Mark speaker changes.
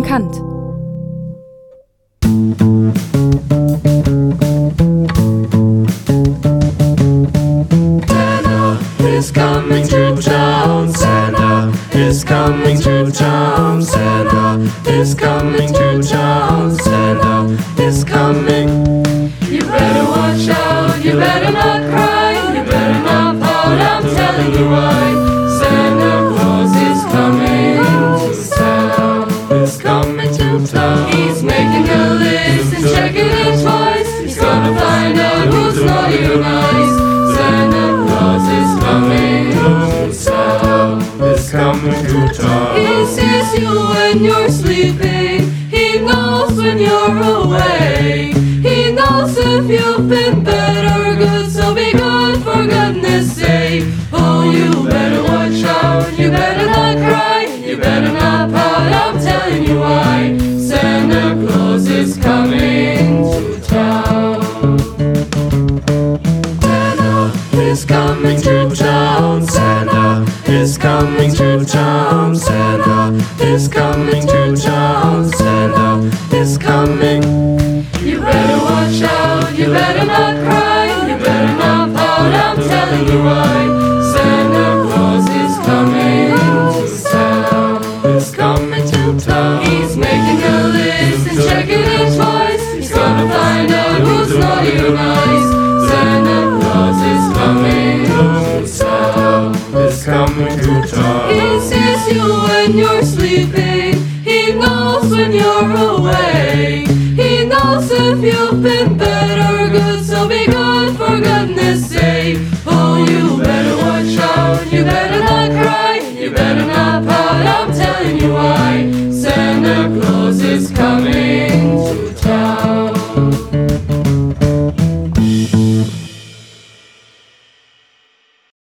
Speaker 1: bekannt.
Speaker 2: Santa is coming to town. Santa is coming to town. Santa is coming to town. Santa is coming.
Speaker 3: Coming to town. He sees you when you're sleeping. He knows when you're away. He knows if you've been bad or good. So be good for goodness sake. Oh, you better watch out. You better not cry. You better not pout. I'm telling you why. Santa Claus is coming to town.
Speaker 2: Santa is coming to town. Is coming to town. Santa is coming to town. Santa is coming.
Speaker 3: You better watch out, you better not cry, you better not pout, I'm telling you why. something better good, so be good
Speaker 2: for goodness sake. Oh,
Speaker 3: you better watch out, you better not cry, you better not pout, I'm telling you why. Santa Claus is coming to town.